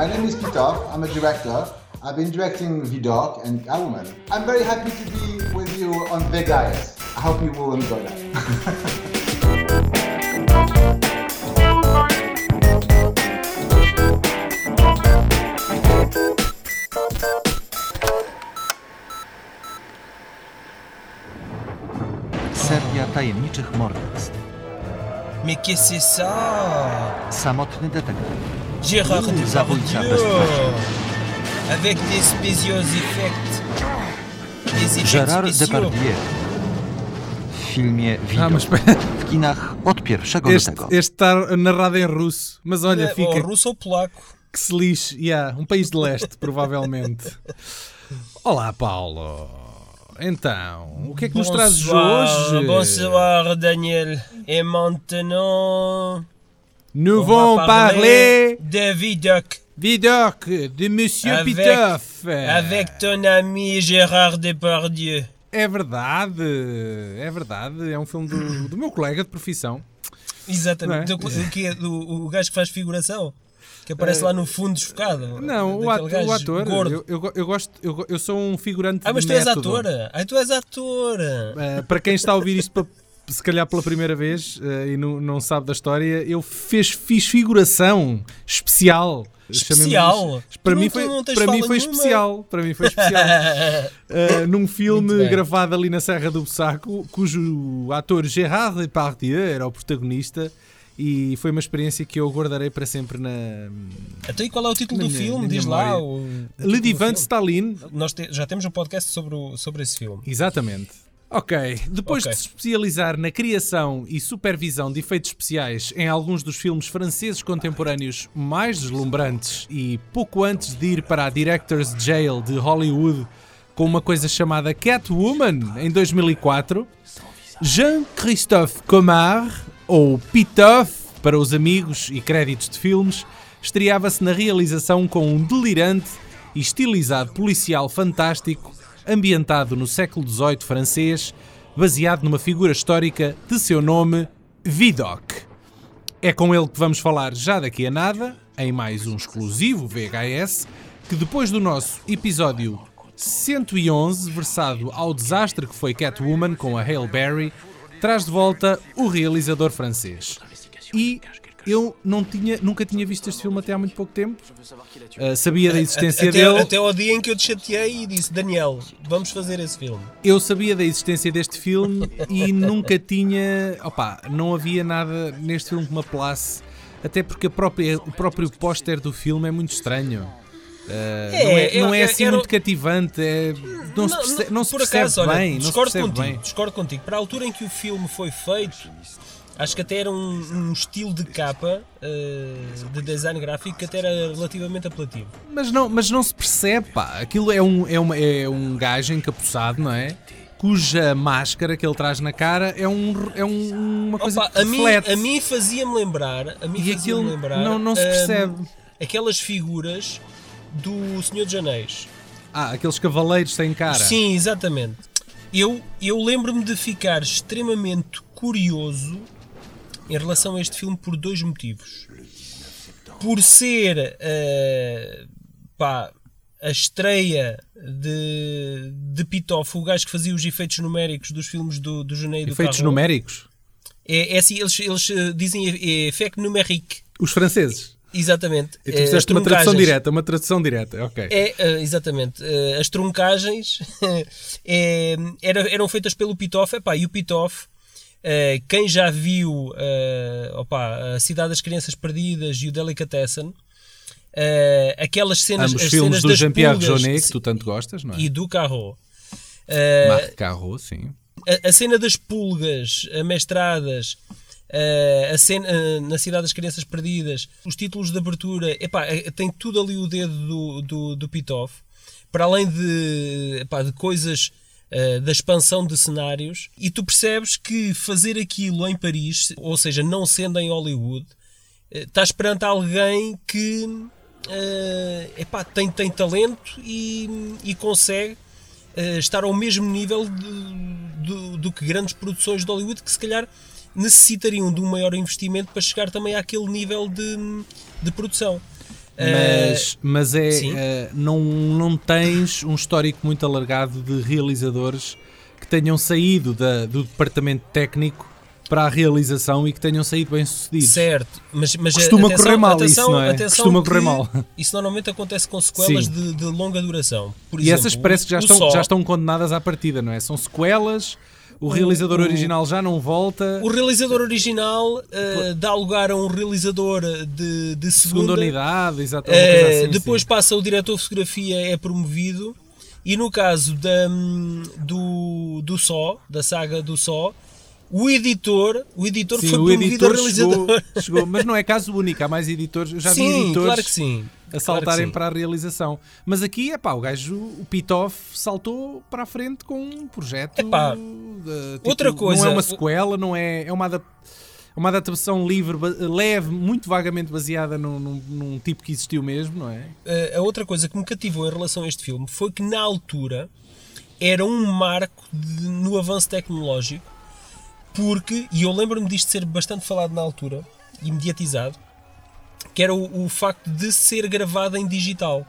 my name is Peter. I'm a director. I've been directing Vidok and Catwoman. I'm very happy to be with you on Vegas. I hope you will enjoy that. Seria tajemniczych morderstw. Mais qu'est-ce que c'est ça detektyw. Gérard Zabójca Depardieu. Avec des spéciaux effects. Des effets Gérard. Depardieu. W filmie Ah, Widok. mas espera, W kinach od 1 este, lutego. este está narrado em russo, mas olha, É, fica ou russo ou polaco. que se lixe. Yeah, um país de leste, provavelmente. Olá, Paulo. Então, o que é que nos trazes hoje? Bonsoir, Daniel. Et maintenant, Nous vamos va parler de Vidocq Vidoc de Monsieur Avec- Pitoff. avec ton ami Gérard Depardieu. É verdade, é verdade. É um filme do, do meu colega de profissão. Exatamente. Não Do- O, que é? Do- o gajo que faz figuração? Que aparece lá no fundo desfocado. Não, o O ator gordo. eu, eu, eu gosto, eu, eu sou um figurante Ah, mas de tu és método. ator. Ah, tu és ator. Uh, para quem está a ouvir isto se calhar pela primeira vez uh, e não, não sabe da história, eu fez, fiz figuração especial. Especial? Para mim não- foi, para mim foi nenhuma. especial. Para mim foi especial. Uh, num filme gravado ali na Serra do Bussaco, cujo ator Gérard Depardieu era o protagonista. E foi uma experiência que eu guardarei para sempre na. Então, e qual é o título do minha- filme? Diz lá. O, o de Stalin, Nós te- já temos um podcast sobre, o- sobre esse filme. Exatamente. Ok, depois Ok. de se especializar na criação e supervisão de efeitos especiais em alguns dos filmes franceses contemporâneos mais deslumbrantes e pouco antes de ir para a Director's Jail de Hollywood com uma coisa chamada Catwoman em 2004, Jean-Christophe Comar, ou Pitoff para os amigos e créditos de filmes, estreava-se na realização com um delirante e estilizado policial fantástico ambientado no século XVIII francês, baseado numa figura histórica de seu nome, Vidocq. É com ele que vamos falar já daqui a nada, em mais um exclusivo VHS, que depois do nosso episódio 111, versado ao desastre que foi Catwoman com a Hale Berry, traz de volta o realizador francês. E eu não tinha, nunca tinha visto este filme até há muito pouco tempo. Uh, sabia da existência até, dele. até ao dia em que eu te chateei e disse: Daniel, vamos fazer esse filme. Eu sabia da existência deste filme e nunca tinha. Opá, não havia nada neste filme que me apelasse. Até porque própria, o próprio póster do filme é muito estranho. Uh, É, não é, não é- assim era- muito cativante. é- não, se percebe, não se por percebe acaso, olha, bem. Não se discordo percebe contigo, bem. discordo contigo. Para a altura em que o filme foi feito, acho que até era um, um estilo de capa eh, de design gráfico que até era relativamente apelativo. Mas não, mas não se percebe, pá. Aquilo é um, é uma, é um gajo encapuçado, não é? Cuja máscara que ele traz na cara é, um, é um- uma coisa Opa, que a mim, reflete. a mim fazia-me lembrar, a mim e aquilo lembrar não, não se hum, percebe. aquelas figuras do Senhor dos Anéis. Ah, aqueles cavaleiros sem cara. Sim, exatamente. Eu, eu lembro-me de ficar extremamente curioso em relação a este filme por dois motivos. Por ser eh, pá, a estreia de, de Pitoff, o gajo que fazia os efeitos numéricos dos filmes do, do e do Efeitos Carrão. numéricos. É, é assim, eles, eles eh, dizem effect numérique. Os franceses. Exatamente. E tu Eh, fizeste uma tradução direta, uma tradução direta, ok. É, eh, exatamente. Eh, as truncagens eh, era- eram feitas pelo Pitoff. Epá, e o Pitoff, eh, quem já viu eh, opa, a Cidade das Crianças Perdidas e o Delicatessen, eh, aquelas cenas, Ambos filmes cenas do Jean-Pierre Jeunet, que tu tanto gostas, não é? e do Carro. Eh, Marc Carreau, sim. a, a cena das pulgas amestradas, a cena, eh, na Cidade das Crianças Perdidas, os títulos de abertura, epá, eh, tem tudo ali o dedo do, do, do Pitoff, para além de, epá, de coisas eh, da expansão de cenários, e tu percebes que fazer aquilo em Paris, ou seja, não sendo em Hollywood, estás perante alguém que epá, tem, tem talento e, e consegue estar ao mesmo nível do, do que grandes produções de Hollywood que se calhar necessitariam de um maior investimento para chegar também àquele nível de, de produção. Mas, mas é, eh, não, não tens um histórico muito alargado de realizadores que tenham saído da- do departamento técnico para a realização e que tenham saído bem sucedidos. Certo, mas, mas Costuma atenção, correr mal atenção, isso, não é? Costuma correr mal. Isso normalmente acontece com sequelas de, de longa duração. Por E exemplo, essas parece que já estão, já estão condenadas à partida, não é? São sequelas, o realizador o- original já não volta, O realizador original eh, dá lugar a um realizador de, de segunda segunda, unidade, exatamente. Coisa assim, depois sim. passa o diretor de fotografia, é promovido. E no caso da, hum, do, do Só, da saga do Só, o editor, o editor Sim, foi o promovido editor chegou, realizador. chegou, mas não é caso único, há mais editores, eu já vi sim, editores claro que sim. a claro saltarem que sim. para a realização. Mas aqui, é pá, o gajo, o Pitoff saltou para a frente com um projeto. Epá, de, tipo, outra coisa, Não é uma sequela, não é, é uma, adap- uma adaptação livre, leve, muito vagamente baseada num, num- num tipo que existiu mesmo, não é? Eh, a outra coisa que me cativou em relação a este filme foi que na altura era um marco de- no avanço tecnológico, porque, e eu lembro-me disto ser bastante falado na altura, e mediatizado, que era o, o facto de ser gravado em digital.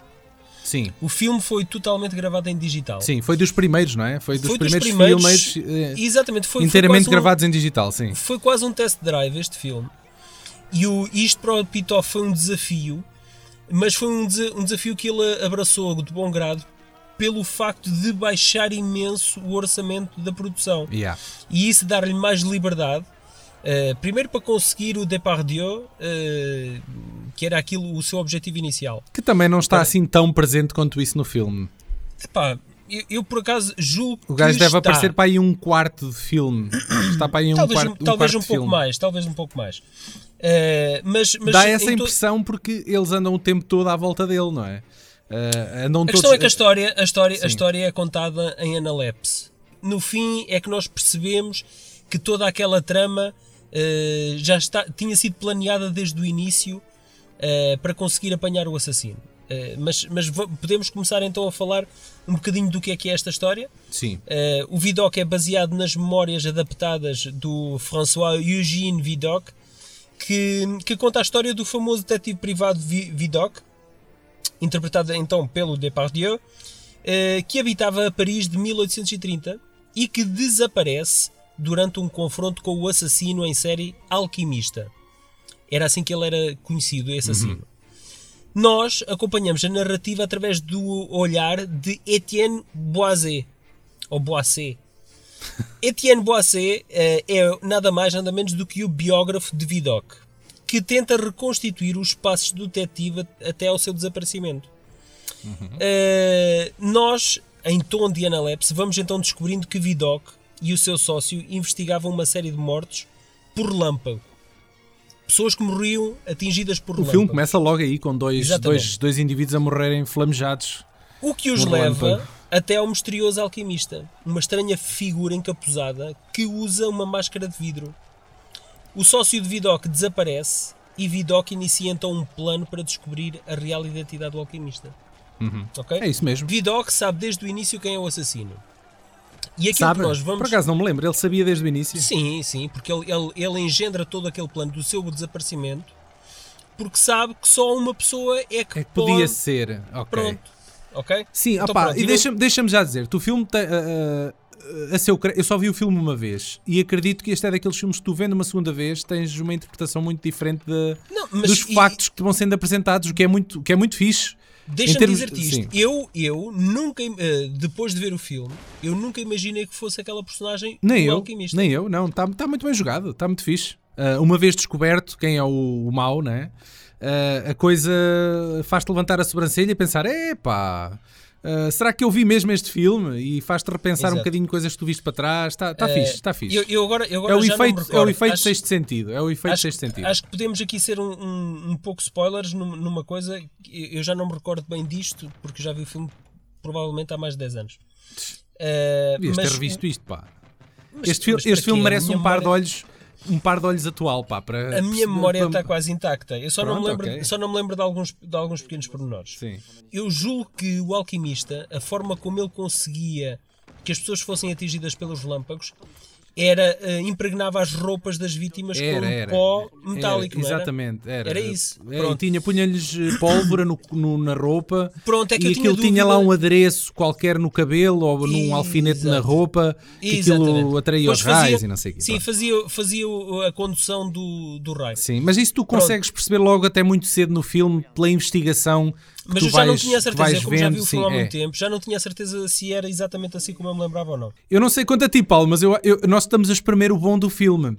Sim. O filme foi totalmente gravado em digital. Sim, foi dos primeiros, não é? Foi dos Foi dos primeiros, primeiros, filmes eh, Exatamente, foi, foi inteiramente um- gravados em digital, sim. foi quase um test drive este filme. E o, isto para o Pitoff foi um desafio, mas foi um, um desafio que ele abraçou de bom grado pelo facto de baixar imenso o orçamento da produção. Yeah. E isso dar-lhe mais liberdade. eh, primeiro para conseguir o Depardieu, eh, que era aquilo o seu objetivo inicial. Que também não está Para- assim tão presente quanto isso no filme. Epá, eu, eu por acaso julgo O gajo que deve está, aparecer para aí um quarto de filme. Está para aí um talvez, quarto, um, talvez quarto um de pouco filme. mais, talvez um pouco mais. Eh, mas, mas Dá essa em to- impressão porque eles andam o tempo todo à volta dele, não é? Eh, andam A todos. questão é que a história, a, história, Sim. a história é contada em analepse. No fim é que nós percebemos que toda aquela trama eh, já está, tinha sido planeada desde o início eh, para conseguir apanhar o assassino. Eh, mas mas podemos começar então a falar um bocadinho do que é que é esta história. Sim. O Vidocq é baseado nas memórias adaptadas do François Eugène Vidocq, que, que conta a história do famoso detetive privado Vi- Vidocq, interpretado então pelo Depardieu, eh, que habitava Paris de 1830 e que desaparece durante um confronto com o assassino em série Alquimista. Era assim que ele era conhecido, esse assassino. Nós acompanhamos a narrativa através do olhar de Etienne Boisset, ou Boisset. Etienne Boisset eh, é nada mais nada menos do que o biógrafo de Vidocq, que tenta reconstituir os passos do detetive até ao seu desaparecimento. Eh, nós, em tom de analepse, vamos então descobrindo que Vidocq e o seu sócio investigavam uma série de mortes por relâmpago. Pessoas que morriam atingidas por O relâmpago. filme começa logo aí com dois, Exatamente. dois, dois indivíduos a morrerem flamejados. O que os leva relâmpago. até ao misterioso alquimista, uma estranha figura encapuzada que usa uma máscara de vidro. O sócio de Vidocq desaparece e Vidocq inicia então um plano para descobrir a real identidade do alquimista. Ok? É isso mesmo. Vidocq sabe desde o início quem é o assassino. E aquilo Sabe? que nós vamos. Por acaso não me lembro, ele sabia desde o início. Sim, sim, porque ele, ele, ele engendra todo aquele plano do seu desaparecimento porque sabe que só uma pessoa é que, É que podia pode... ser. Ok. Pronto. Ok? Sim, Então opá, pronto, e deixa-me deixa já dizer, tu o filme tem, ah, ah, a seu eu só vi o filme uma vez e acredito que este é daqueles filmes que tu vendo uma segunda vez tens uma interpretação muito diferente de- Não, dos e- factos que vão sendo apresentados, o que é muito, que é muito fixe. Deixa-me termos- dizer-te isto. sim. Eu, eu nunca, eh, depois de ver o filme, eu nunca imaginei que fosse aquela personagem Nem eu, alquimista. nem eu, não, está tá muito bem jogado, está muito fixe. Ah, uma vez descoberto quem é o, o mau, né? Ah, a coisa faz-te levantar a sobrancelha e pensar: epá, ah, será que eu vi mesmo este filme? E faz-te repensar um Exato. bocadinho coisas que tu viste para trás. Está tá Eh, fixe, está fixe. Eu, eu agora, eu agora é o efeito, é o efeito acho, sexto sentido. É o efeito acho, sexto sentido. acho que podemos aqui ser um, um, um pouco spoilers num- numa coisa. Eu já não me recordo bem disto, porque já vi o filme provavelmente há mais de 10 anos. Eh, Devias ter mas- revisto isto, pá. mas- Este, mas este filme merece um par de olhos, um par de olhos atual, pá. Para, A minha memória para- está quase intacta. Eu só, não, me Pronto, lembro, ok. só não me lembro de alguns, de alguns pequenos pormenores. Sim. Eu julgo que o alquimista, a forma como ele conseguia que as pessoas fossem atingidas pelos relâmpagos, era eh, impregnava as roupas das vítimas com Era, um era. pó Era, metálico, era? exatamente, era. Era isso, É, pronto. tinha, punha-lhes eh, pólvora no- no- na roupa. Pronto, é que e aquilo tinha lá um adereço qualquer no cabelo ou num alfinete na roupa que aquilo atraía Pois os raios e não sei o quê. Sim, pronto. fazia, fazia a condução do, do raio. Sim, mas isso tu consegues perceber logo até muito cedo no filme pela investigação que Mas eu já não vais, tinha que certeza, como já vendo. vi o sim, filme há é. muito tempo, já não tinha certeza se era exatamente assim como eu me lembrava ou não. Eu não sei quanto a ti, Paulo, mas eu, eu- nós estamos a espremer o bom do filme.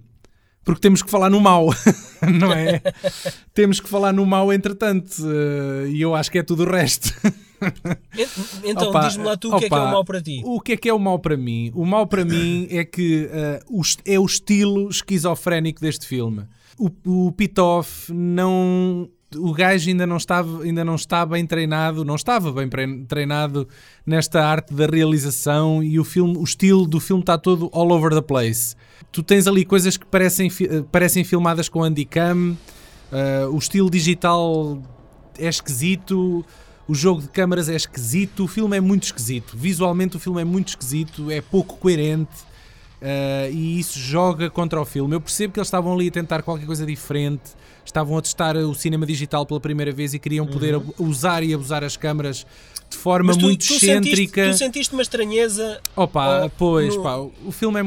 Porque temos que falar no mau, não é? temos que falar no mau entretanto. eh, E eu acho que é tudo o resto. En- Então, Opa, diz-me lá tu o que é que é opa, o mau para ti. O que é que é o mau para mim? O mau para mim é que eh, o é o estilo esquizofrénico deste filme. O, o Pitoff não. O gajo ainda não, estava, ainda não está bem treinado, não estava bem treinado nesta arte da realização e o filme, o estilo do filme está todo all over the place. Tu tens ali coisas que parecem, parecem filmadas com handicam, eh, o estilo digital é esquisito, o jogo de câmaras é esquisito, o filme é muito esquisito. Visualmente o filme é muito esquisito, é pouco coerente uh, e isso joga contra o filme. Eu percebo que eles estavam ali a tentar qualquer coisa diferente, estavam a testar o cinema digital pela primeira vez e queriam poder abu- usar e abusar as câmaras de forma tu, muito tu sentiste, excêntrica. tu sentiste uma estranheza. Opa, oh, pois, no- pá, o filme é.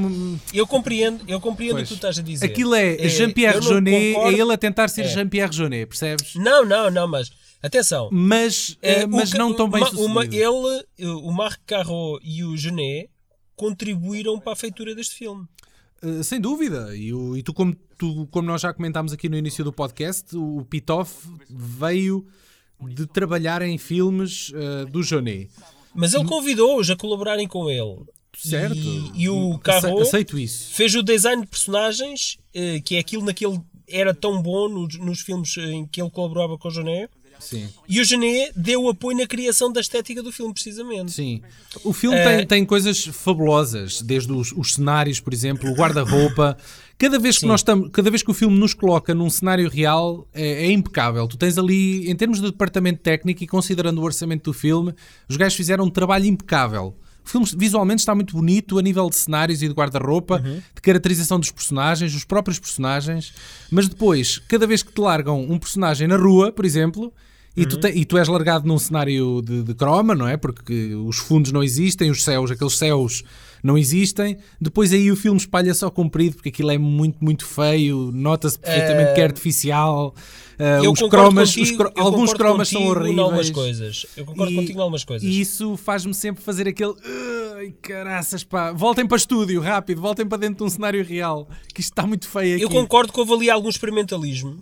Eu compreendo, eu compreendo o Pois. que tu estás a dizer. Aquilo é, É, Jean-Pierre Jeunet, é ele a tentar ser É. Jean-Pierre Jeunet, percebes? Não, não, não, mas atenção. Mas, É, eh, o mas que- não tão bem uma- sucedido. uma- ele, o Marc Carro e o Genet contribuíram para a feitura deste filme. Uh, sem dúvida. E, o- e tu, como, tu, como nós já comentámos aqui no início do podcast, o Pitoff veio de trabalhar em filmes uh, do Jonet. Mas ele convidou-os a colaborarem com ele. Certo? E, e o Carro Aceito isso. fez o design de personagens, eh, que é aquilo naquele era tão bom nos, nos filmes em que ele colaborava com o Genet. Sim. E o Genet deu apoio na criação da estética do filme, precisamente. Sim. O filme tem, tem coisas fabulosas, desde os, os cenários, por exemplo, o guarda-roupa. Cada vez que Sim. nós estamos, cada vez que o filme nos coloca num cenário real, é, é impecável. Tu tens ali, em termos de departamento técnico e considerando o orçamento do filme, os gajos fizeram um trabalho impecável. O filme visualmente está muito bonito a nível de cenários e de guarda-roupa, Uhum. de caracterização dos personagens, os próprios personagens, mas depois, cada vez que te largam um personagem na rua, por exemplo, e, Uhum. tu, te- e tu és largado num cenário de, de croma, não é? Porque os fundos não existem, os céus, aqueles céus não existem. Depois aí o filme espalha-se ao comprido, porque aquilo é muito, muito feio, nota-se perfeitamente que é artificial. ah, Eu os cromas, os contigo- cro- eu alguns cromas são em algumas horríveis. coisas. Eu concordo E- contigo em algumas coisas. E isso faz-me sempre fazer aquele. Ai, caraças, pá. Voltem para estúdio, rápido. Voltem para dentro de um cenário real. Que isto está muito feio aqui. Eu concordo que houve ali algum experimentalismo,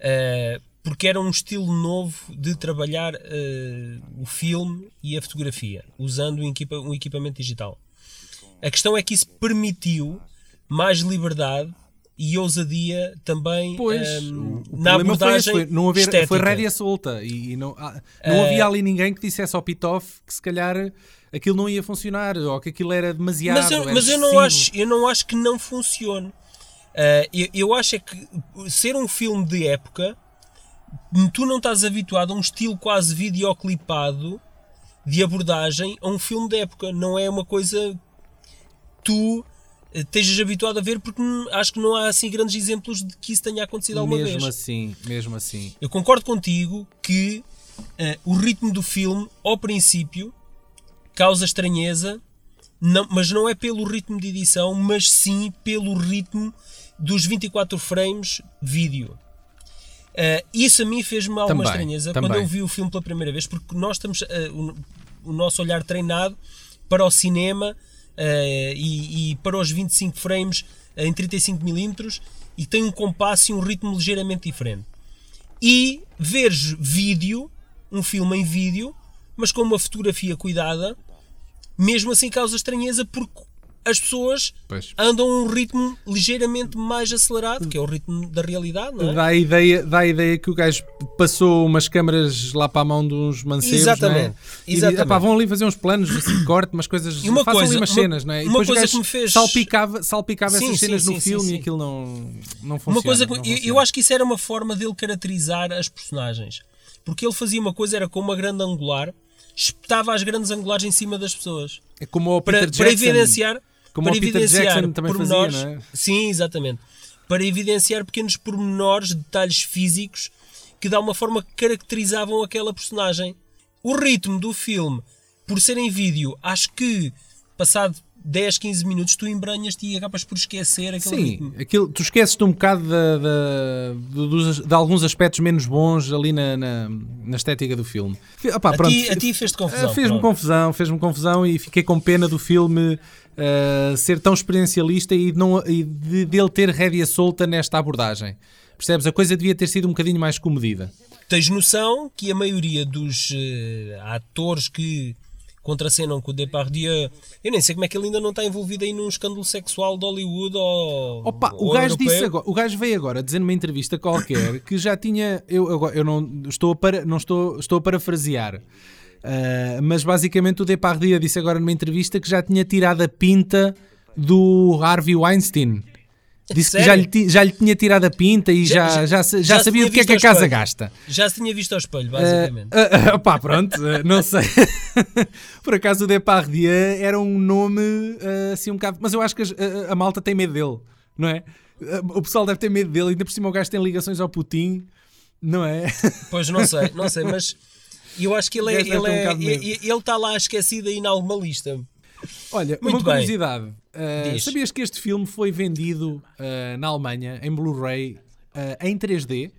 eh, porque era um estilo novo de trabalhar eh, o filme e a fotografia, usando um, equipa- um equipamento digital. A questão é que isso permitiu mais liberdade e ousadia também Pois, eh, o, o na problema foi esse, abordagem foi não haver, estética. foi rédea solta e, e não, ah, não havia ali ninguém que dissesse ao Pitoff que se calhar aquilo não ia funcionar ou que aquilo era demasiado. mas eu, mas eu não acho, eu não acho que não funcione. Ah, eu, eu acho é que ser um filme de época, tu não estás habituado a um estilo quase videoclipado de abordagem a um filme de época. Não é uma coisa tu eh, estejas habituado a ver, porque hum, acho que não há assim grandes exemplos de que isso tenha acontecido alguma Mesmo vez. assim, mesmo assim. Eu concordo contigo que eh, o ritmo do filme, ao princípio, causa estranheza, não- mas não é pelo ritmo de edição, mas sim pelo ritmo dos 24 frames vídeo. Eh, isso a mim fez-me alguma Também, estranheza também. quando eu vi o filme pela primeira vez, porque nós estamos eh, o, o nosso olhar treinado para o cinema e, e para os 25 frames eh, em 35mm e tem um compasso e um ritmo ligeiramente diferente. E veres vídeo, um filme em vídeo, mas com uma fotografia cuidada, mesmo assim causa estranheza porque as pessoas Pois. andam a um ritmo ligeiramente mais acelerado, que é o ritmo da realidade, não é? Dá a, ideia, dá a ideia que o gajo passou umas câmaras lá para a mão de uns mancebos, Exatamente, não é? E exatamente. "Epá, vão ali fazer uns planos assim, de corte, umas coisas, E uma façam coisa- ali umas uma- cenas, não é? E uma coisa que me fez- salpicava, salpicava Sim, essas sim, cenas no sim, filme sim, e sim. aquilo não, não funciona. Uma coisa que eu, eu acho que isso era uma forma dele caracterizar as personagens. Porque ele fazia uma coisa, era com uma grande angular, espetava as grandes angulares em cima das pessoas. É como o Para, Peter para Jackson. evidenciar. Como para o Peter evidenciar Jackson também fazia, pormenores. não é? Sim, exatamente. Para evidenciar pequenos pormenores, detalhes físicos que de alguma forma caracterizavam aquela personagem. O ritmo do filme, por ser em vídeo, acho que passado 10, 15 minutos tu embranhas-te e acabas por esquecer aquele Sim, ritmo. aquilo, tu esqueces-te um bocado do- dos- de, alguns aspectos menos bons ali na, na, na estética do filme. Fi- opá, A pronto, ti, a ti fez-te confusão. Ah, Fez-me confusão, fez-me confusão e fiquei com pena do filme ah, ser tão experiencialista e, não, e de, dele ter rédea solta nesta abordagem. Percebes? A coisa devia ter sido um bocadinho mais comedida. Tens noção que a maioria dos eh, atores que contracenam com o Depardieu, eu nem sei como é que ele ainda não está envolvido aí num escândalo sexual de Hollywood ou. Opa, o ou gajo europeu. disse agora, o gajo veio agora dizer numa entrevista qualquer que já tinha, eu, agora- eu não estou a, para, não estou, estou a parafrasear, ah, mas basicamente o Depardieu disse agora numa entrevista que já tinha tirado a pinta do Harvey Weinstein. Disse que já Sério? lhe, já lhe tinha tirado a pinta e já, Já- já, já sabia do que é que a casa espelho. gasta. Já se tinha visto ao espelho, basicamente. Ah, ah, pá, pronto, ah, não sei. Por acaso o Depardieu era um nome assim um bocado. Mas eu acho que a, a malta tem medo dele, não é? O pessoal deve ter medo dele, ainda por cima o gajo tem ligações ao Putin, não é? Pois não sei, não sei, mas eu acho que ele é, ele um é- medo. ele está lá esquecido aí em alguma lista. Olha, Muito uma bem. curiosidade: Diz. sabias que este filme foi vendido ah, na Alemanha em Blu-ray ah, em 3D?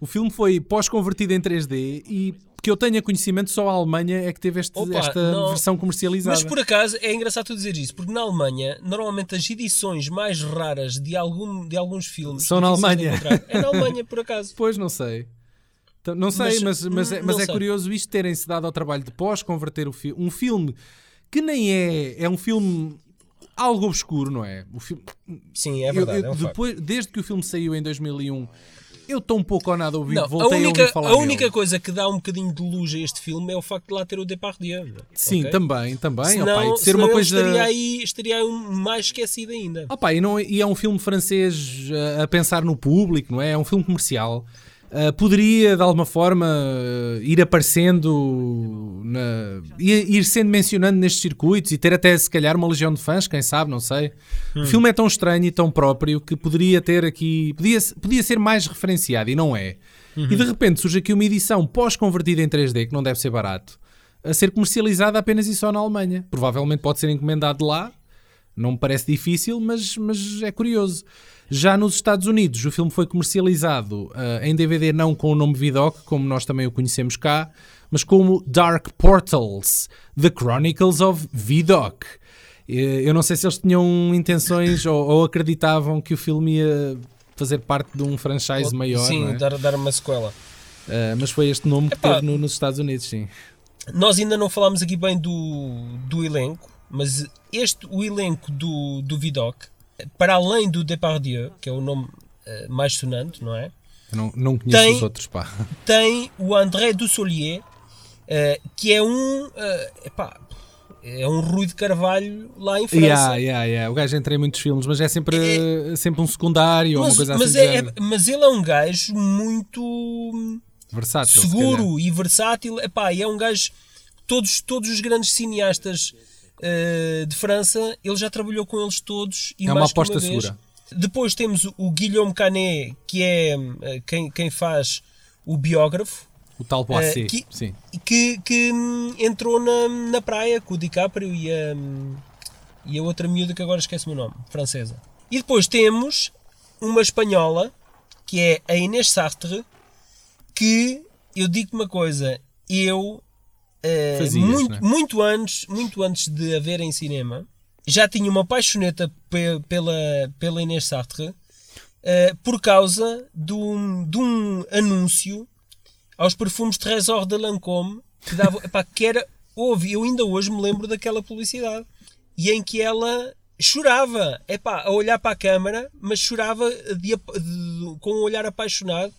O filme foi pós-convertido em 3D e que eu tenha conhecimento, só a Alemanha é que teve este- Opa, esta não- versão comercializada. Mas por acaso é engraçado tu dizer isso, porque na Alemanha, normalmente as edições mais raras de, algum, de alguns filmes São na Alemanha. É na Alemanha, por acaso. Pois, não sei. Então, Não sei, Mas, mas, mas, é, hum, mas é curioso isto terem-se dado ao trabalho de pós-converter o filme. Um filme que nem é. É um filme algo obscuro, não é? O filme, Sim, é eu- verdade. eu- é um facto. depois, desde que o filme saiu em 2001, eu estou um pouco ou nada a ouvir. Não, a voltei a, única, ouvir falar a única nele. coisa que dá um bocadinho de luz a este filme é o facto de lá ter o Depardieu. Sim, ok? também, também. Senão, opa, de ser uma coisa. estaria aí, estaria aí mais esquecido ainda. Opa, e, não, e é um filme francês uh, a pensar no público, não é? É um filme comercial. Uh, poderia, de alguma forma, uh, ir aparecendo, na, ir, ir sendo mencionando nestes circuitos e ter até, se calhar, uma legião de fãs, quem sabe, não sei. O filme é tão estranho e tão próprio que poderia ter aqui. Podia, podia ser mais referenciado e não é. E de repente surge aqui uma edição pós-convertida em 3D, que não deve ser barato, a ser comercializada apenas e só na Alemanha. Provavelmente pode ser encomendado lá, não me parece difícil, mas, mas é curioso. Já nos Estados Unidos, o filme foi comercializado ah, em DVD não com o nome Vidoc, como nós também o conhecemos cá, mas como Dark Portals, The Chronicles of Vidoc. Eh, Eu não sei se eles tinham intenções ou, ou acreditavam que o filme ia fazer parte de um franchise maior, sim, é? dar, dar uma sequela. Ah, mas foi este nome que teve no- nos Estados Unidos, sim. Nós ainda não falámos aqui bem do, do elenco, mas este, o elenco do, do Vidoc, para além do Depardieu, que é o nome eh, mais sonante, não é? Eu não, não conheço Tem- os outros, pá. Tem o André Dussolier, eh, que é um. eh, epá, é um Rui de Carvalho lá em França. Yeah, yeah, yeah. O gajo entra em muitos filmes, mas é sempre, sempre um secundário ou uma mas, coisa mas assim. é- é- mas ele é um gajo muito Versátil. se seguro e versátil. Epá, e é um gajo. Todos, todos os grandes cineastas eh, de França, ele já trabalhou com eles todos. E É uma aposta uma segura. Depois temos o Guillaume Canet, que é eh, quem, quem faz o biógrafo. O tal Boissé, Eh, que- sim. que, que hum, entrou na, na praia com o DiCaprio e a, hum, e a outra miúda que agora esquece o nome, francesa. E depois temos uma espanhola que é a Inês Sartre, que eu digo uma coisa, eu eh, muito, né? muito antes, muito antes de a ver em cinema, já tinha uma paixoneta pe- pela, pela Inês Sartre eh, por causa de um, de um anúncio aos perfumes Trésor de Lancôme que, dava, epá, que era, houve, eu ainda hoje me lembro daquela publicidade e em que ela chorava epá, a olhar para a câmara mas chorava de de- com um olhar apaixonado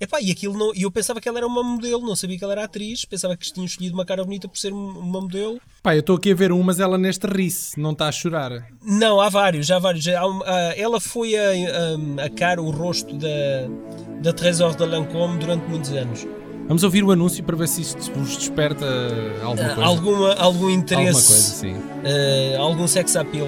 epá, e aquilo não, e eu pensava que ela era uma modelo não sabia que ela era atriz, pensava que tinha escolhido uma cara bonita por ser um- uma modelo Pá, eu estou aqui a ver um, mas ela neste ri-se, não está a chorar. Não, há vários, há vários. Há um- ah, ela foi a, a, a cara, o rosto da, da Trésor de Lancôme durante muitos anos. Vamos ouvir o anúncio para ver se isto vos desperta alguma Ah, coisa. alguma, algum interesse, Alguma coisa, sim. ah, algum sex appeal.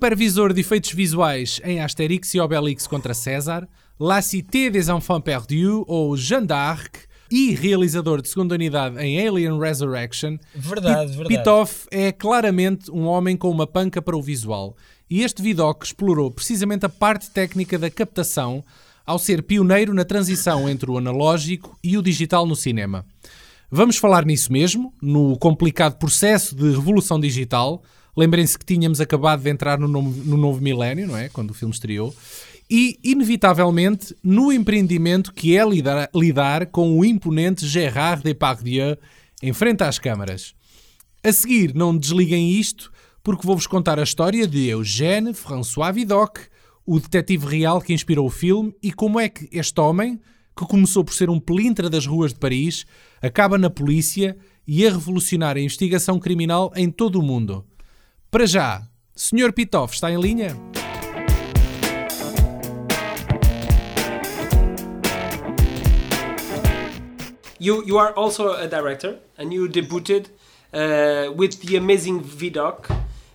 Supervisor de efeitos visuais em Asterix e Obelix contra César, La Cité des Enfants Perdus ou Jeanne d'Arc e realizador de segunda unidade em Alien Resurrection, Verdade, Pi- verdade. Pitoff é claramente um homem com uma panca para o visual. E este Vidoc explorou precisamente a parte técnica da captação ao ser pioneiro na transição entre o analógico e o digital no cinema. Vamos falar nisso mesmo, no complicado processo de revolução digital. Lembrem-se que tínhamos acabado de entrar no novo, no novo milénio, não é? Quando o filme estreou. E, inevitavelmente, no empreendimento que é lidar, lidar com o imponente Gérard Depardieu em frente às câmaras. A seguir, não desliguem isto, porque vou-vos contar a história de Eugène François Vidocq, o detetive real que inspirou o filme, e como é que este homem, que começou por ser um pelintra das ruas de Paris, acaba na polícia e a revolucionar a investigação criminal em todo o mundo. Para já, Sr. Pitoff está em linha? You you are also a director, and you debuted uh, with the amazing Vidoc.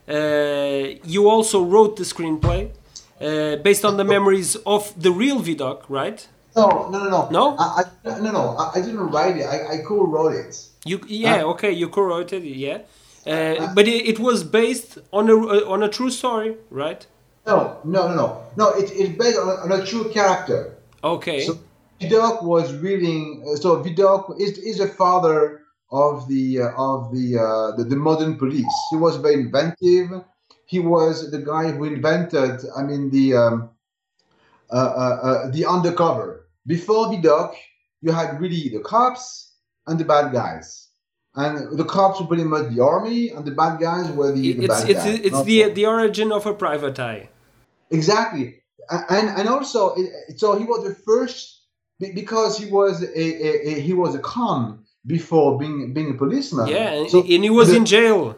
Uh, you also wrote the screenplay uh, based on the memories of the real Vidoc, right? No, no, no, no. No? I, I, no, no. I, I didn't write it. I, I co-wrote it. You yeah okay you co-wrote it yeah, uh, but it, it was based on a uh, on a true story, right? No, no, no, no. No, it, it's based on a, on a true character. Okay. So Vidocq was reading. uh, So Vidocq is is the father of the uh, of the, uh, the the modern police. He was very inventive. He was the guy who invented. I mean the um, uh, uh, uh, the undercover. Before Vidocq, you had really the cops and the bad guys. And the cops were pretty much the army, and the bad guys were the, the it's bad it's guys. it's the the origin of a private eye. Exactly, and and also, so he was the first because he was a, a, a he was a con before being being a policeman. Yeah, and, So and he was the- in jail.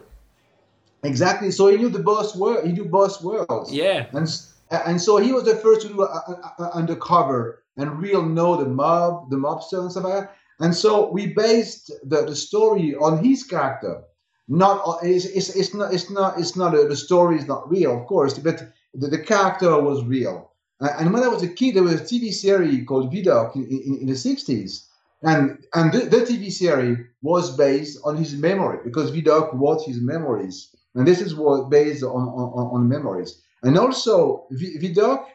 exactly. So he knew the boss world. He knew boss worlds. Yeah. and and so he was the first to do a, a, a- undercover and real know the mob, the mobster and stuff like that. And so we based the, the story on his character. Not it's, it's, it's not it's not it's not a, the story is not real, of course, but the, the character was real. And when I was a kid, there was a TV series called Vidocq in, in, in the '60s, and and the, the TV series was based on his memory because Vidocq wrote his memories, and this is what based on on, on memories. And also, V- Vidocq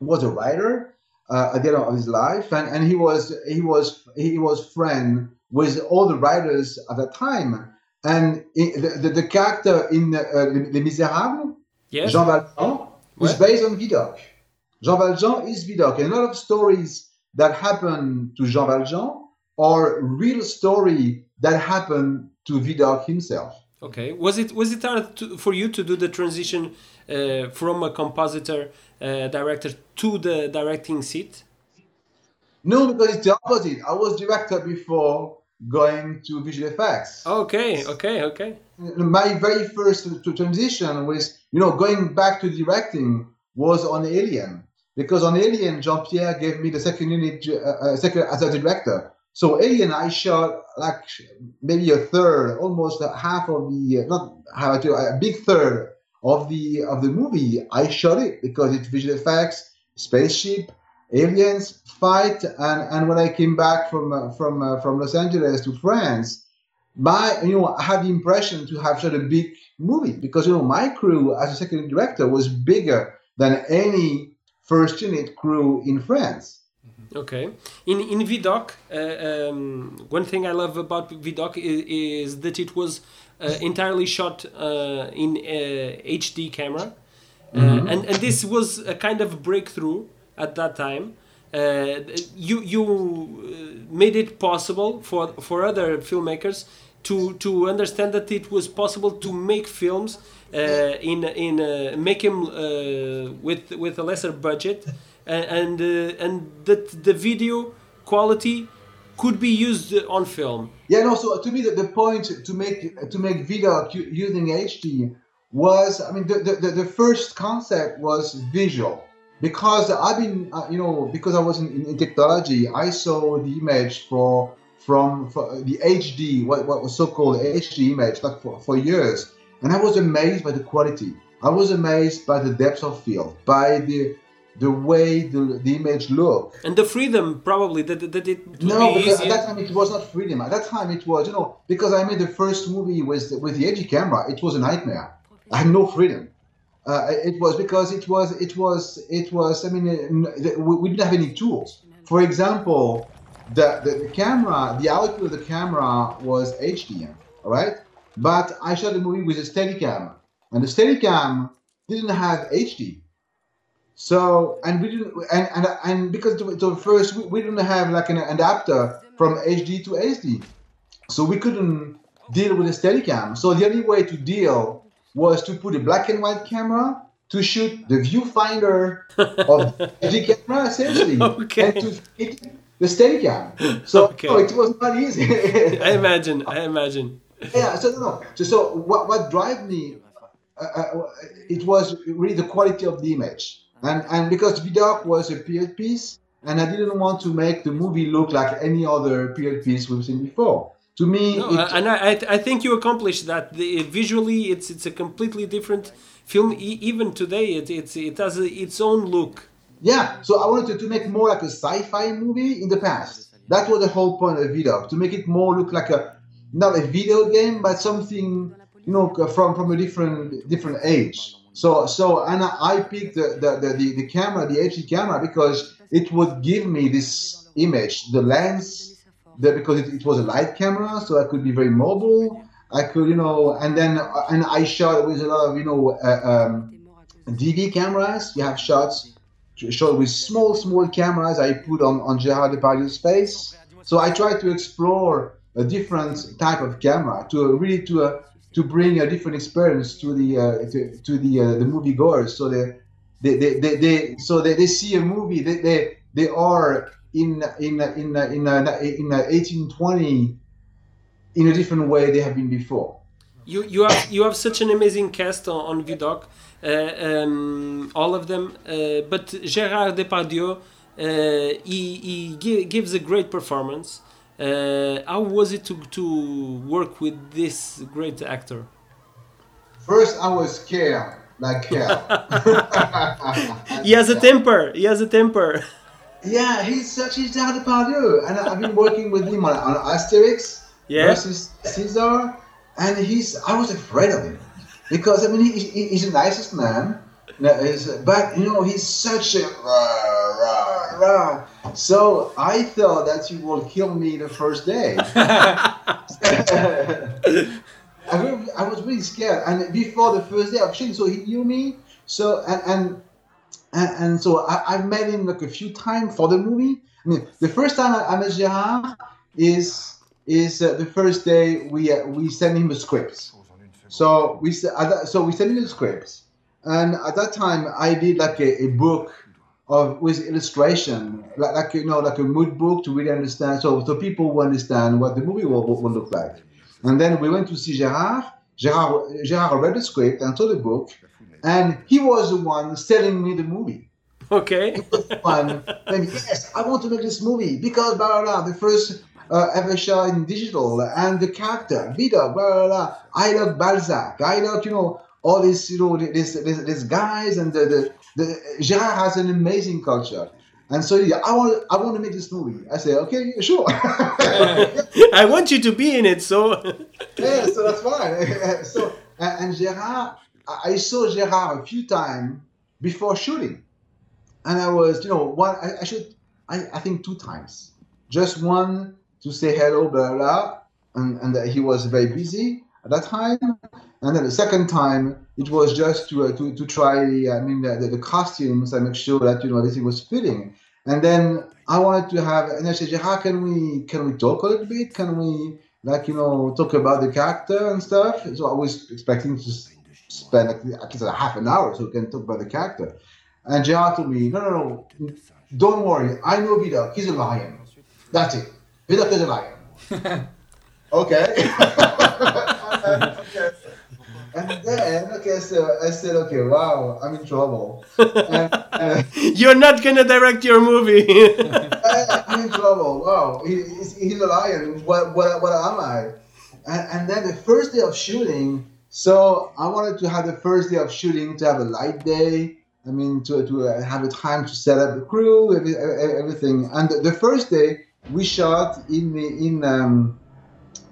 was a writer uh, at the end of his life, and, and he was he was he was friend with all the writers at that time. And the, the, the character in uh, Les Les Miserables, Yes. Jean Valjean, is based on Vidocq. Jean Valjean is Vidocq. And a lot of stories that happen to Jean Valjean are real story that happened to Vidocq himself. Okay. Was it was it hard to, for you to do the transition uh, from a compositor uh, director to the directing seat? No, because it's the opposite. I was director before going to visual effects. Okay. Okay. Okay. My very first to transition was, you know, going back to directing was on Alien. Because on Alien, Jean-Pierre gave me the second unit, uh, uh, second as a director. So Alien, I shot like maybe a third, almost half of the, not half, a big third of the of the movie. I shot it because it's visual effects, spaceship, aliens, fight, and and when I came back from uh, from uh, from Los Angeles to France, my you know I had the impression to have shot a big movie because you know my crew as a second director was bigger than any first unit crew in France. Okay. In in Vidoc, uh, um, one thing I love about Vidoc is, is that it was uh, entirely shot uh, in uh, HD camera, uh, and and this was a kind of breakthrough at that time. Uh, you you uh, made it possible for for other filmmakers to to understand that it was possible to make films uh, in in uh, make them uh, with with a lesser budget and uh, and that the video quality could be used on film. Yeah, no. So to me, the, the point to make to make Vidoc u- using HD was, I mean, the, the, the- first concept was visual because I've been, uh, you know, because I was in, in, technology, I saw the image for from for the HD, what, what was so-called HD image, like for, for years, and I was amazed by the quality. I was amazed by the depth of field, by the the way the, the image looked. And the freedom, probably, that, that it No, be because at that time it was not freedom. At that time it was, you know, because I made the first movie with the, with the edgy camera, it was a nightmare. I had no freedom. Uh, it was because it was it was it was. I mean, uh, we didn't have any tools. For example, the, the the camera, the output of the camera was HD, all right. But I shot the movie with a Steadicam, and the Steadicam didn't have HD. So and we didn't and and, and because to, to first we, we didn't have like an adapter from HD to SD, so we couldn't deal with a Steadicam. So the only way to deal was to put a black and white camera to shoot the viewfinder of the camera essentially, Okay. and to fit the Steadicam. So Okay. no, it was not easy. I imagine, I imagine. yeah so no, no so, so what, what drive me uh, uh, it was really the quality of the image and and because vidoc was a period piece and i didn't want to make the movie look like any other period piece we've seen before to me No, it, and I, I, I think you accomplished that. The, visually, it's it's a completely different film. E- even today, it it's, it has a, its own look. yeah so i wanted to, to make more like a sci-fi movie in the past that was the whole point of vidoc to make it more look like a not a video game but something you know from from a different different age so so and i picked the the, the, the, camera the hd camera because it would give me this image the lens the, because it, it was a light camera so i could be very mobile. I could you know and then and i shot with a lot of you know uh, um, dv cameras. You have shots shot with small small cameras i put on on gerard depardieu's face. So i tried to explore a different type of camera to uh, really to uh, to bring a different experience to the uh, to, to the uh, the movie goers so they they, they, they, they so they, they see a movie they, they they are in in in in in, in 1820 in a different way they have been before You you have you have such an amazing cast on, on Vidoc, uh, um, all of them. Uh, but Gérard Depardieu, uh, he he gives a great performance. Uh, how was it to to work with this great actor? first i was scared like hell He has a temper. He has a temper. Yeah, he's such he's Gerard Depardieu, and I've been working with him on, on Asterix Yeah. versus Caesar, and he's I was afraid of him because I mean he, he, he's the nicest man, but you know he's such a rah, rah, rah. So I thought that he will kill me the first day. I, really, I was really scared, and before the first day of shooting, so he knew me. So and and and, and so I, I've met him like a few times for the movie. I mean, the first time I, I met Gerard is is uh, the first day we uh, we sent him a script. So we s- at that, so we sent him the script, and at that time I did like a, a book of with illustration, like, like you know like a mood book to really understand. So so people will understand what the movie will, will look like. And then we went to see Gerard. Gerard, Gerard read the script and saw the book, and he was the one selling me the movie. Okay. One, and yes, I want to make this movie because blah blah blah. The first uh, ever shot in digital, and the character, Vida, blah blah blah. I love Balzac. I love you know all these you know this this, this guys and the, the the Gerard has an amazing culture. And so yeah, I want I want to make this movie. I say okay, sure. I want you to be in it, so yeah, so that's fine. so and, and Gerard, I I saw Gerard a few times before shooting, and I was, you know, one I, I should, I, I think two times, just one to say hello, blah blah, and and he was very busy at that time, and then the second time it was just to uh, to to try, I mean, the, the, the costumes and make sure that you know everything was fitting, and then I wanted to have, and I said, Gerard, can we can we talk a little bit? Can we like you know talk about the character and stuff. So I was expecting to spend like, at least a half an hour so we can talk about the character. And Gerard told me, no, no, no, don't worry. I know Vidoc. He's a lion. That's it. Vidoc is a lion. okay. And okay, so I said, okay, wow, I'm in trouble. and, uh, you're not gonna direct your movie. I- I'm in trouble. Wow, he, he's, he's a lion. What, what, what am I? And, and then the first day of shooting, So I wanted to have the first day of shooting to have a light day. I mean, to, to uh, have a time to set up the crew, every, everything. And the, the first day we shot in the in um,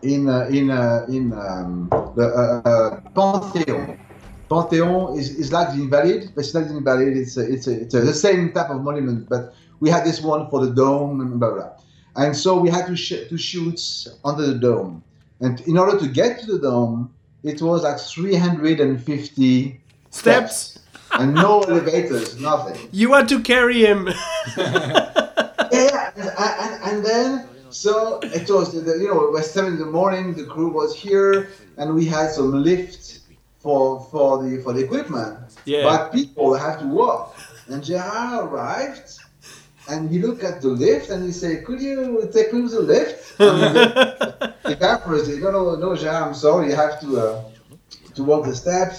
in uh, in uh, in um, the uh, uh, Pantheon. Pantheon is, is like the Invalid, but it's not the Invalid. It's a, it's, a, it's a, the same type of monument, but we had this one for the dome and blah blah. And so we had to sh- to shoot under the dome. And in order to get to the dome, it was like 350 Steps. and no elevators, nothing. You had to carry him. yeah, and, and, and then so it was you know it was seven in the morning. The crew was here, and we had some lift for for the for the equipment. Yeah. But people have to walk, and Gerard arrived. And he looked at the lift and he said, "Could you take me to the lift?" The, the guy first said, "No, no, no, Gerard, I'm sorry. You have to uh, to walk the steps."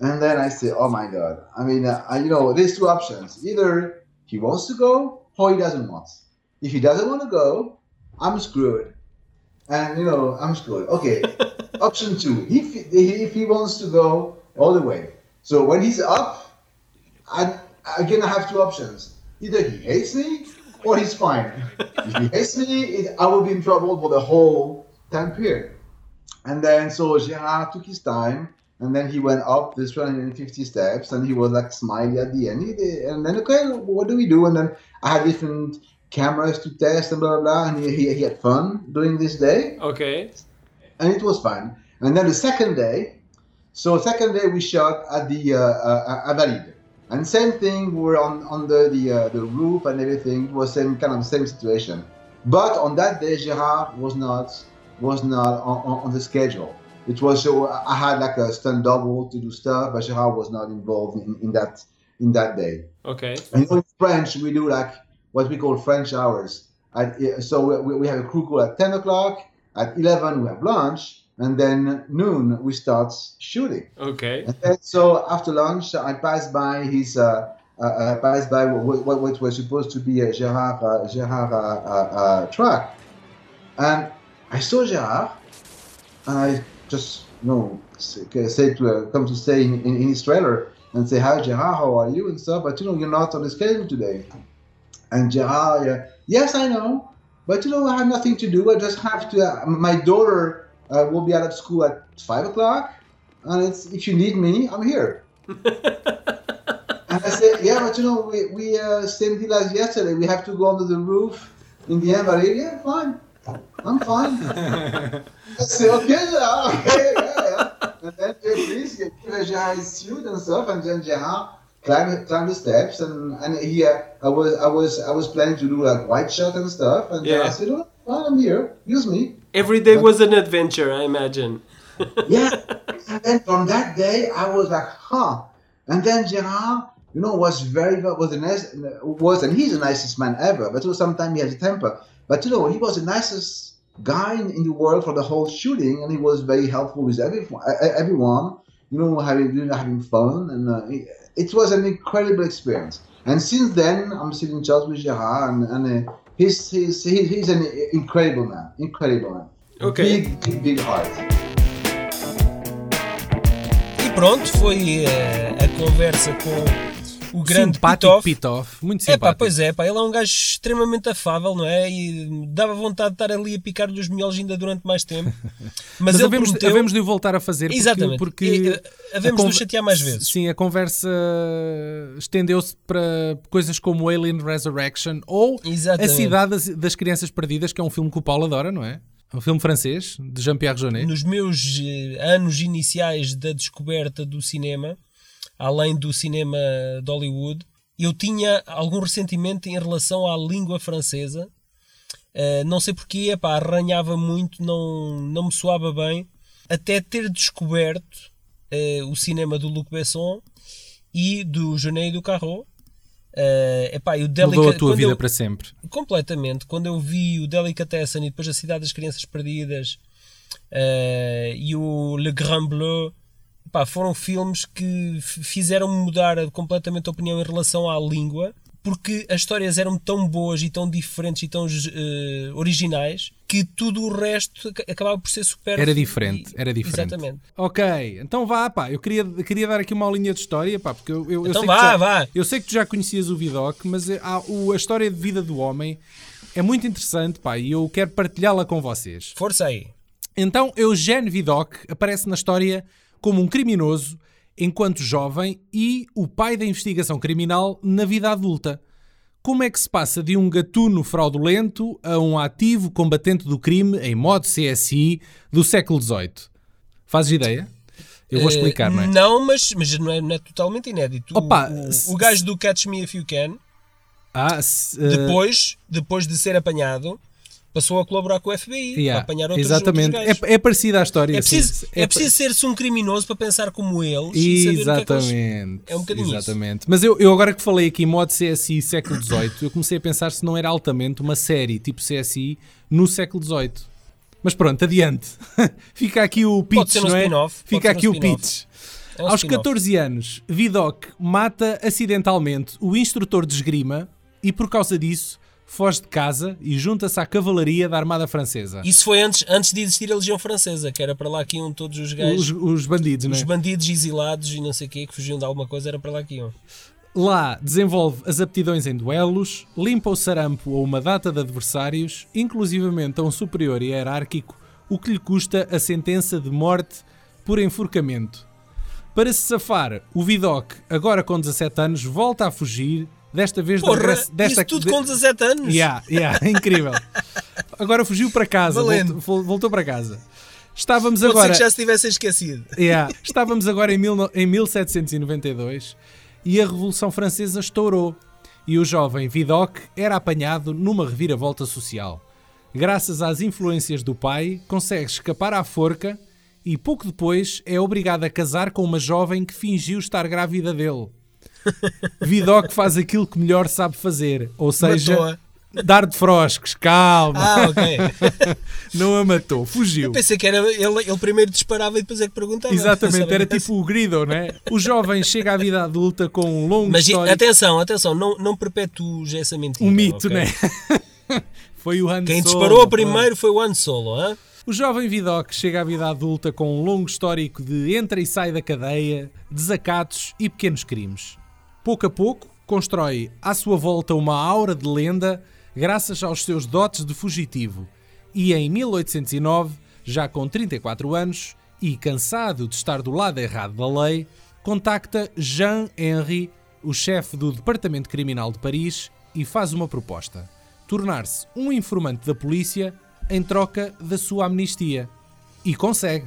And then I said, "Oh my God! I mean, uh, I- you know, there's two options. Either he wants to go or he doesn't want. If he doesn't want to go, I'm screwed. And you know, I'm screwed. Okay. Option two. If he, if he wants to go all the way. So when he's up, I again I have two options. Either he hates me or he's fine. if he hates me, it, I will be in trouble for the whole time period. And then so Gerard took his time, and then he went up this 150 steps, and he was like smiley at the end. Did, and then okay, what do we do? And then I had different cameras to test and blah blah blah, and he, he, he had fun doing this day, okay. and it was fun. And then the second day, so second day we shot at the uh, uh, Avalide. And same thing, we were on under the uh, the roof and everything. It was same kind of same situation. But on that day, Gerard was not was not on, on, on the schedule. It was so I had like a stunt double to do stuff, but Gerard was not involved in, in that in that day. Okay. And you know, in French, we do like what we call French hours. At, so we, we have a crew call at 10 o'clock. At 11, we have lunch. And then noon, we start shooting. Okay. And then, so after lunch, I passed by his, uh, uh, uh, passed by what, what, what was supposed to be a Gerard, uh, Gerard uh, uh, uh, truck. And I saw Gerard, and I just, you know, say, to uh, come to stay in, in, in his trailer and say, Hi, Gerard, how are you? And stuff. But, you know, you're not on the schedule today. And uh, yes, I know. But, you know, I have nothing to do. I just have to, uh, my daughter uh, will be out of school at 5 o'clock. And it's, if you need me, I'm here. and I said, yeah, but you know, we, we uh, same deal as yesterday. We have to go under the roof in the. But yeah, fine. I'm fine. I said, okay, yeah, okay, yeah, yeah. And then please give Gerard his suit and stuff, and then Gerard climbed climbed the steps, and and he, uh, I was I was I was planning to do like white shot and stuff, and Yeah. I said, oh, fine, I'm here. Use me. Every day was an adventure, I imagine. yeah. And then from that day, I was like, huh. And then Gerard, you know, was very was the nice was and he's the nicest man ever. But sometimes he has a temper. But you know, he was the nicest guy in, in the world for the whole shooting, and he was very helpful with everyone. Everyone, you know, having you know, having fun, and uh, it, was an incredible experience. And since then, I'm still in touch with Gerard, and, and uh, he's, he's he's he's an incredible man, incredible man. Okay. Big, big, big heart. E pronto, foi eh, a conversa com o grande simpático Pitoff. Muito É pá, simpático. pois é, pá, ele é um gajo extremamente afável, não é? E dava vontade de estar ali a picar-lhe os miolos ainda durante mais tempo. Mas, Mas ele havemos, prometeu... havemos de o voltar a fazer porque, Exatamente. porque E, eh, havemos de o chatear mais vezes. Sim, a conversa estendeu-se para coisas como Alien Resurrection ou Exatamente. A Cidade das, das Crianças Perdidas, que é um filme que o Paulo adora, não é? É um filme francês, de Jean-Pierre Jeunet. Nos meus eh, anos iniciais da descoberta do cinema, além do cinema de Hollywood, eu tinha algum ressentimento em relação à língua francesa. Eh, não sei porquê, epá, arranhava muito, não, não me soava bem, até ter descoberto eh, o cinema do Luc Besson e do Jeunet e do Carreau. Eh, epá, e o Mudou Delica- a tua quando vida eu- para sempre. completamente. Quando eu vi o Delicatessen e depois a Cidade das Crianças Perdidas eh, e o Le Grand Bleu, pá, foram filmes que fizeram-me mudar completamente a opinião em relação à língua. porque as histórias eram tão boas e tão diferentes e tão eh, originais que tudo o resto ac- acabava por ser super. Era diferente, era diferente. Exatamente. Ok, então vá, pá, eu queria, queria dar aqui uma aulinha de história, pá, porque eu, eu, eu Então sei que vá, já- vá. Eu sei que tu já conhecias o Vidoc, mas eh, há- o- a história de vida do homem é muito interessante, pá, e eu quero partilhá-la com vocês. Força aí. Então, Eugène Vidocq aparece na história como um criminoso enquanto jovem e o pai da investigação criminal na vida adulta. Como é que se passa de um gatuno fraudulento a um ativo combatente do crime em modo CSI do século XVIII? Fazes ideia? Eu vou Eh, explicar, não é? Não, mas, mas não, é, não é totalmente inédito. O- Opa, o, se- o gajo do Catch Me If You Can, Ah, se- eh, depois, depois de ser apanhado, passou a colaborar com o FBI yeah, para apanhar outros, exatamente. outros. É, é parecida à história. É preciso, é pa- preciso ser-se um criminoso para pensar como eles é. Exatamente. É um bocadinho isso. Exatamente. Mas eu, eu agora que falei aqui em modo CSI século XVIII, eu comecei a pensar se não era altamente uma série tipo CSI no século XVIII. Mas pronto, adiante. Fica aqui o pitch, um não é? Fica ser um aqui o pitch. É um Aos spin-off. 14 anos, Vidocq mata acidentalmente o instrutor de esgrima e por causa disso foge de casa e junta-se à cavalaria da Armada Francesa. Isso foi antes, antes de existir a Legião Francesa, que era para lá que iam todos os gajos, Os, os bandidos, é? os bandidos exilados e não sei o quê, que fugiam de alguma coisa, era para lá que iam. Lá desenvolve as aptidões em duelos, limpa o sarampo a uma data de adversários, inclusivamente a um superior e hierárquico, o que lhe custa a sentença de morte por enforcamento. Para se safar, o Vidocq, agora com 17 anos, volta a fugir, desta vez de Porra, regresso- desta isso tudo de- com 17 anos? Yeah, yeah, incrível. Agora fugiu para casa, voltou, voltou para casa. Estávamos Pode agora. ser que já se tivessem esquecido. Yeah. Estávamos agora em, mil em 1792 e a Revolução Francesa estourou. E o jovem Vidocq era apanhado numa reviravolta social. Graças às influências do pai, consegue escapar à forca e pouco depois é obrigado a casar com uma jovem que fingiu estar grávida dele. Vidocq faz aquilo que melhor sabe fazer, ou seja, Matou-a. dar de froscos. Calma, Ah, ok. não a matou, fugiu. Pensei que era ele, ele primeiro disparava e depois é que perguntava. Exatamente, era tipo o grido, né? O jovem chega à vida adulta com um longo Mas histórico, atenção, atenção, não, não perpetues essa mentira. um mito, ok? né? Foi o Han Quem Solo, disparou pô. primeiro foi o Han Solo, hã? O jovem Vidocq chega à vida adulta com um longo histórico de entra e sai da cadeia, desacatos e pequenos crimes. Pouco a pouco, constrói à sua volta uma aura de lenda graças aos seus dotes de fugitivo. E em 1809, já com 34 anos e cansado de estar do lado errado da lei, contacta Jean-Henri, o chefe do Departamento Criminal de Paris, e faz uma proposta: tornar-se um informante da polícia em troca da sua amnistia. E consegue.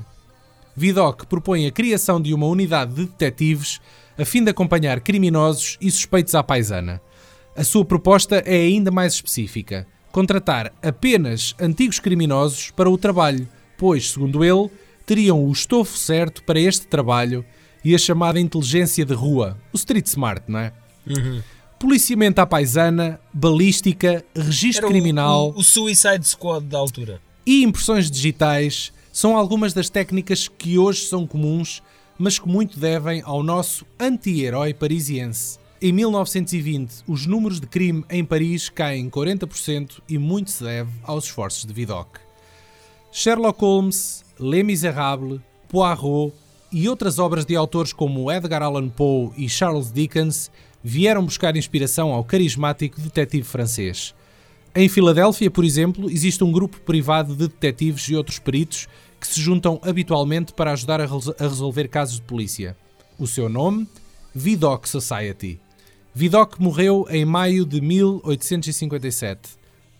Vidocq propõe a criação de uma unidade de detetives a fim de acompanhar criminosos e suspeitos à paisana. A sua proposta é ainda mais específica: contratar apenas antigos criminosos para o trabalho, pois, segundo ele, teriam o estofo certo para este trabalho e a chamada inteligência de rua, o street smart, não é? Policiamento à paisana, balística, registro Era o- criminal O, o Suicide Squad da altura. e impressões digitais são algumas das técnicas que hoje são comuns, mas que muito devem ao nosso anti-herói parisiense. Em 1920, os números de crime em Paris caem 40% e muito se deve aos esforços de Vidocq. Sherlock Holmes, Les Miserables, Poirot e outras obras de autores como Edgar Allan Poe e Charles Dickens vieram buscar inspiração ao carismático detetive francês. Em Filadélfia, por exemplo, existe um grupo privado de detetives e outros peritos que se juntam habitualmente para ajudar a, a resolver casos de polícia. O seu nome? Vidocq Society. Vidocq morreu em maio de 1857,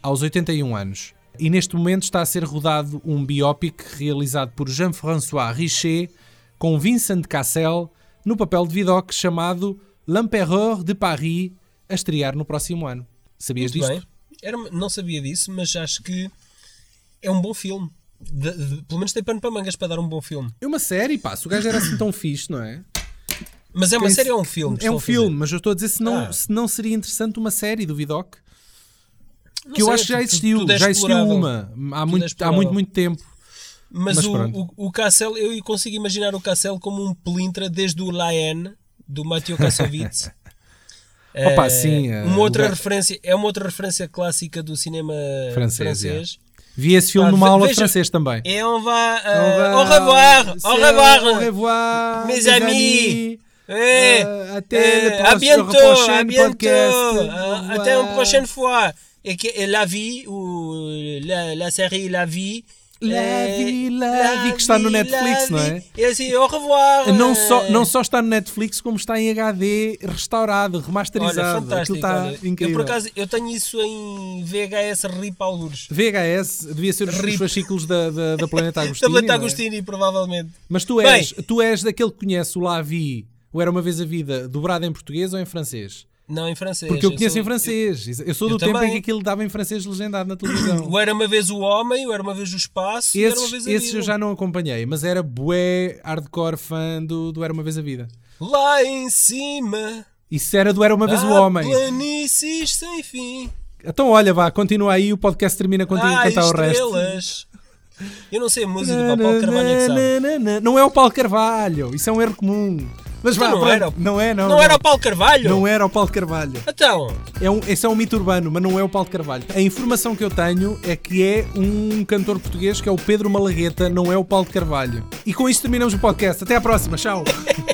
aos 81 anos, e neste momento está a ser rodado um biopic realizado por Jean-François Richer com Vincent Cassel no papel de Vidocq chamado L'Empereur de Paris, a estrear no próximo ano. Sabias Muito disto? bem. Era, não sabia disso, mas acho que é um bom filme. De- de- pelo menos tem pano para mangas para dar um bom filme. É uma série, pá. Se o gajo era assim tão fixe, não é? Mas é uma série ou um filme? É um filme, mas eu estou a dizer se não, Ah. se não seria interessante uma série do Vidocq. Não Que eu sei, acho que já existiu. tudo é já existiu uma. Há é muito, há muito, muito tempo. Mas, Mas o, pronto. o, o Cassel, eu consigo imaginar o Cassel como um pelintra desde o Lion, do Matteo Kassovitz. Opa, Eh, sim, eh, uma o outra gajo- referência, é uma outra referência clássica do cinema Francês, francês. Vi esse filme Pá, numa aula de francês também. Et on va, On euh, va- au revoir, au revoir, Au revoir, mes mes amis. Euh, Eh, até eh, le à bientôt, à bientôt, euh, revoir. até une prochaine fois. Et que et la vie ou la, la série La vie. La eh, vie, la vie, que está no Netflix, não é? E assim, au revoir. Não só, eh. não só está no Netflix, como está em HD restaurado, Olha, remasterizado. Aquilo fantástico. está olha. incrível. Eu por acaso eu tenho isso em VHS RIP alguns. VHS devia ser os Rip. fascículos da, da, da Planeta. Também está não é? Agostini, provavelmente. Mas tu és, tu és daquele que conhece o La Vie, o Era Uma Vez a Vida, dobrado em português ou em francês? Não em francês. Porque eu conheço sou- em francês. Eu sou eu do tempo em também. que aquilo dava em francês legendado na televisão. O Era uma vez o homem, o Era uma vez o espaço, e era uma Esses, vez a esses vida. eu já não acompanhei, mas era bué hardcore fã do, do Era Uma Vez a Vida. Lá em cima, Isso era do Era Uma Vez o Homem. planícies sem fim. Então olha, vá, continua aí, o podcast termina contigo a Há cantar o resto. Eu não sei a música, para o Paulo Carvalho é que sabe. Não é o Paulo Carvalho, isso é um erro comum. Mas vá, Então não pronto, era o- não é, não. Não era o Paulo Carvalho? Não era o Paulo Carvalho. Então, É um, esse é um mito urbano, mas não é o Paulo Carvalho. A informação que eu tenho é que é um cantor português que é o Pedro Malagueta, não é o Paulo Carvalho. E com isto terminamos o podcast. Até à próxima, tchau.